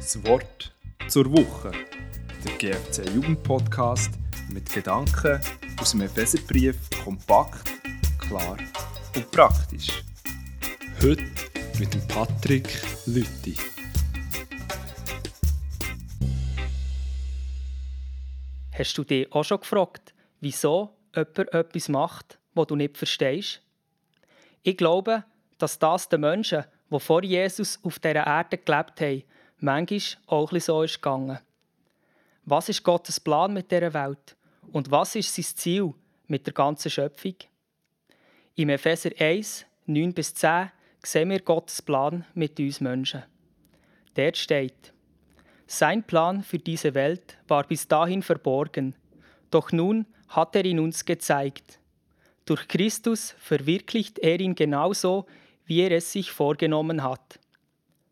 Das Wort zur Woche. Der GFC Jugendpodcast mit Gedanken aus dem Epheserbrief kompakt, klar und praktisch. Heute mit dem Patrick Lütti. Hast du dich auch schon gefragt, wieso jemand etwas macht, was du nicht verstehst? Ich glaube, dass das den Menschen, die vor Jesus auf dieser Erde gelebt haben, manchmal auch ein so ist gegangen. Was ist Gottes Plan mit dieser Welt? Und was ist sein Ziel mit der ganzen Schöpfung? Im Epheser 1, 9 bis 10 sehen wir Gottes Plan mit uns Menschen. Dort steht, sein Plan für diese Welt war bis dahin verborgen, doch nun hat er ihn uns gezeigt. Durch Christus verwirklicht er ihn genauso, wie er es sich vorgenommen hat.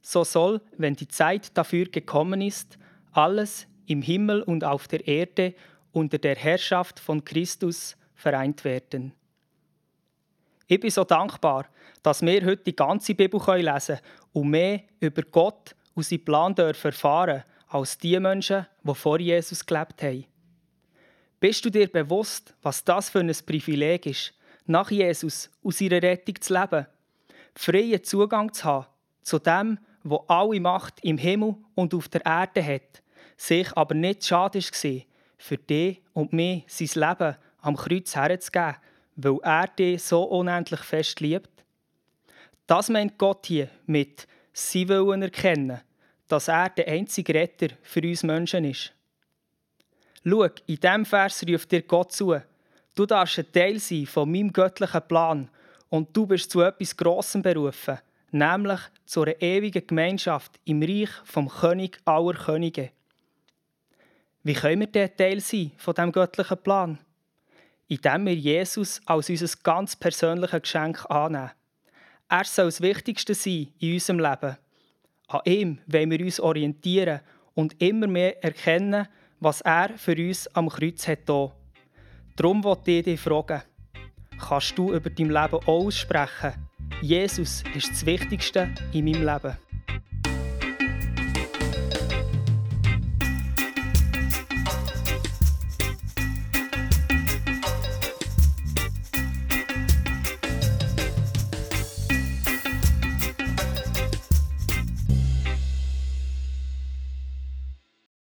So soll, wenn die Zeit dafür gekommen ist, alles im Himmel und auf der Erde unter der Herrschaft von Christus vereint werden. Ich bin so dankbar, dass wir heute die ganze Bibel lesen können und mehr über Gott und seinen Plan dürfen erfahren als die Menschen, die vor Jesus gelebt haben. Bist du dir bewusst, was das für ein Privileg ist, nach Jesus aus ihrer Rettung zu leben, freien Zugang zu haben zu dem, wo alle Macht im Himmel und auf der Erde hat, sich aber nicht schade war, für dich und mich sein Leben am Kreuz herzugeben, weil er dich so unendlich fest liebt? Das meint Gott hier mit «Sie wollen erkennen», dass er der einzige Retter für uns Menschen ist. Schau, in diesem Vers ruft dir Gott zu, du darfst ein Teil sein von meinem göttlichen Plan und du bist zu etwas Grossem berufen, nämlich zu einer ewigen Gemeinschaft im Reich vom König aller Könige. Wie können wir der Teil sein von dem göttlichen Plan? Indem wir Jesus als unser ganz persönliches Geschenk annehmen. Er soll das Wichtigste sein in unserem Leben. An ihm wollen wir uns orientieren und immer mehr erkennen, was er für uns am Kreuz hat. Darum wollte ich dich fragen, kannst du über dein Leben aussprechen, Jesus ist das Wichtigste in meinem Leben.